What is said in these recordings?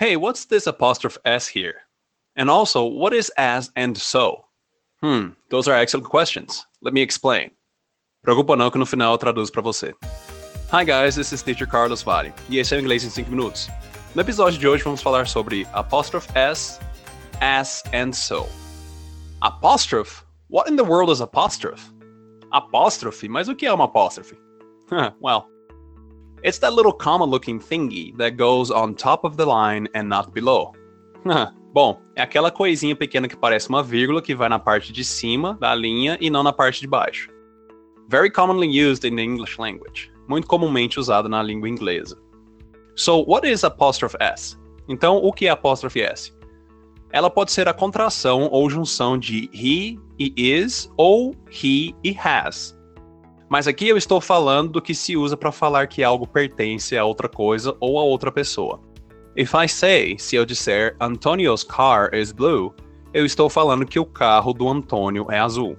Hey, what's this apostrophe S here? And also, what is as and so? Hmm, those are excellent questions. Let me explain. Preocupa não que no final eu traduzo para você. Hi guys, this is Teacher Carlos Vale, e esse é o Inglês em 5 Minutos. No episódio de hoje vamos falar sobre apostrophe S, as and so. Apostrophe? What in the world is apostrophe? Apostrophe? Mas o que é uma apostrophe? well, it's that little comma looking thingy that goes on top of the line and not below. Bom, é aquela coisinha pequena que parece uma vírgula que vai na parte de cima da linha e não na parte de baixo. Very commonly used in the English language. Muito comumente usada na língua inglesa. So, what is apostrophe S? Então, o que é apostrophe S? Ela pode ser a contração ou junção de he e is ou he e has. Mas aqui eu estou falando do que se usa para falar que algo pertence a outra coisa ou a outra pessoa. If I say, se eu disser Antonio's car is blue, eu estou falando que o carro do Antônio é azul.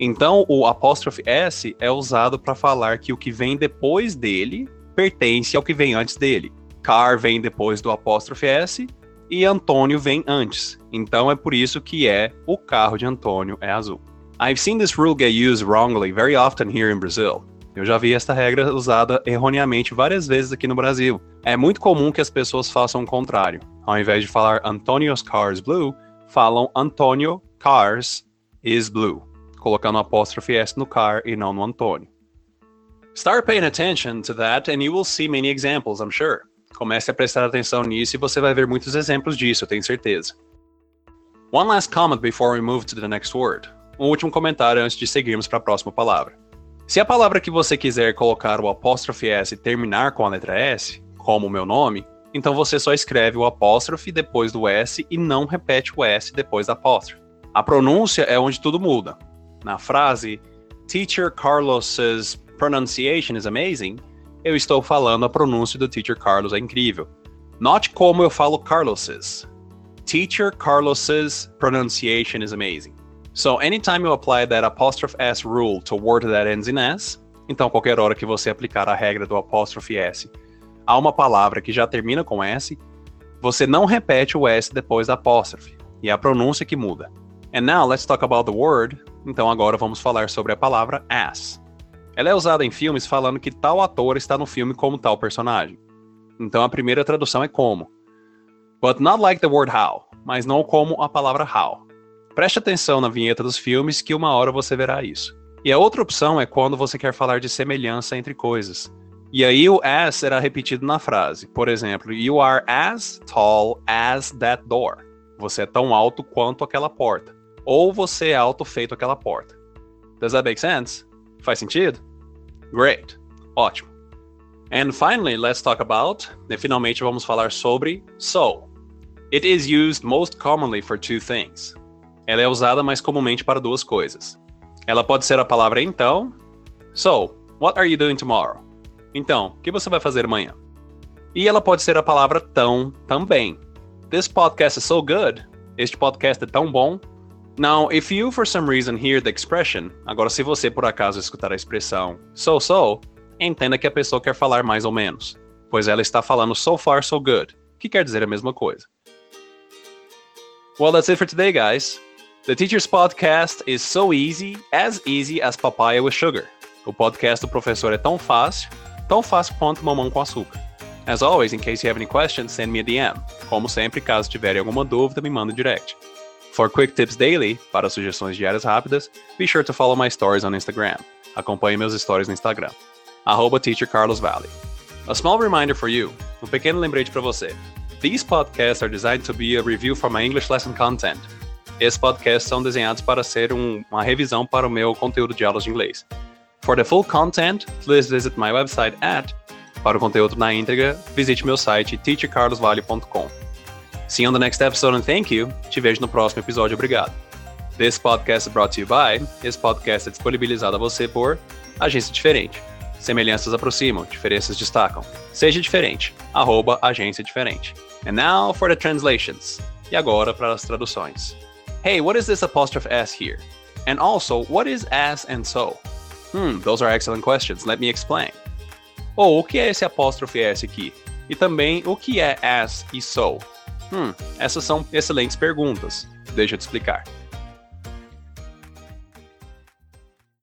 Então, o apóstrofe S é usado para falar que o que vem depois dele pertence ao que vem antes dele. Car vem depois do apóstrofe S e Antônio vem antes. Então é por isso que é o carro de Antônio é azul. I've seen this rule get used wrongly very often here in Brazil. Eu já vi esta regra usada erroneamente várias vezes aqui no Brasil. É muito comum que as pessoas façam o contrário. Ao invés de falar Antonio's car is blue, falam Antonio cars is blue, colocando apóstrofe S no car e não no Antônio. Start paying attention to that and you will see many examples, I'm sure. Comece a prestar atenção nisso e você vai ver muitos exemplos disso, eu tenho certeza. One last comment before we move to the next word um último comentário antes de seguirmos para a próxima palavra. Se a palavra que você quiser colocar o apóstrofe S terminar com a letra S, como o meu nome, então você só escreve o apóstrofe depois do S e não repete o S depois da apóstrofe. A pronúncia é onde tudo muda. Na frase Teacher Carlos's pronunciation is amazing, eu estou falando a pronúncia do Teacher Carlos é incrível. Note como eu falo Carlos's. Teacher Carlos's pronunciation is amazing. So anytime you apply that apostrophe S rule to word that ends in S, então qualquer hora que você aplicar a regra do apóstrofe S a uma palavra que já termina com S, você não repete o S depois da apóstrofe, e é a pronúncia que muda. And now let's talk about the word. Então agora vamos falar sobre a palavra as. Ela é usada em filmes falando que tal ator está no filme como tal personagem. Então a primeira tradução é como. But not like the word how, mas não como a palavra how. Preste atenção na vinheta dos filmes que uma hora você verá isso. E a outra opção é quando você quer falar de semelhança entre coisas. E aí o as será repetido na frase. Por exemplo, you are as tall as that door. Você é tão alto quanto aquela porta. Ou você é alto feito aquela porta. Does that make sense? Faz sentido? Great. Ótimo. And finally, let's talk about. E finalmente vamos falar sobre so. It is used most commonly for two things. Ela é usada mais comumente para duas coisas. Ela pode ser a palavra então. So, what are you doing tomorrow? Então, o que você vai fazer amanhã? E ela pode ser a palavra tão também. This podcast is so good. Este podcast é tão bom. Now, if you for some reason hear the expression, agora se você por acaso escutar a expressão so so, entenda que a pessoa quer falar mais ou menos, pois ela está falando so far so good, que quer dizer a mesma coisa. Well, that's it for today, guys. The Teacher's Podcast is so easy, as easy as papaya with sugar. O podcast do professor é tão fácil, tão fácil quanto mamão com açúcar. As always, in case you have any questions, send me a DM. Como sempre, caso tiverem alguma dúvida, me manda direct. For quick tips daily, para sugestões diárias rápidas, be sure to follow my stories on Instagram. Acompanhe meus stories no Instagram. Arroba Teacher Carlos Valley. A small reminder for you, um pequeno lembrete para você. These podcasts are designed to be a review for my English lesson content. Esses podcasts são desenhados para ser um, uma revisão para o meu conteúdo de aulas de inglês. For the full content, please visit my website at para o conteúdo na íntegra, visite meu site teachercarlosvale.com. See you on the next episode and thank you. Te vejo no próximo episódio. Obrigado. This podcast is brought to you by. Esse podcast é disponibilizado a você por Agência Diferente. Semelhanças aproximam, diferenças destacam. Seja diferente. Arroba Agência Diferente. And now for the translations. E agora para as traduções. Hey, what is this apostrophe S here? And also, what is as and so? Hmm, those are excellent questions. Let me explain. Oh, o que é esse apóstrofe S aqui? E também o que é as e so? Hum, essas são excelentes perguntas. Deixa eu te explicar.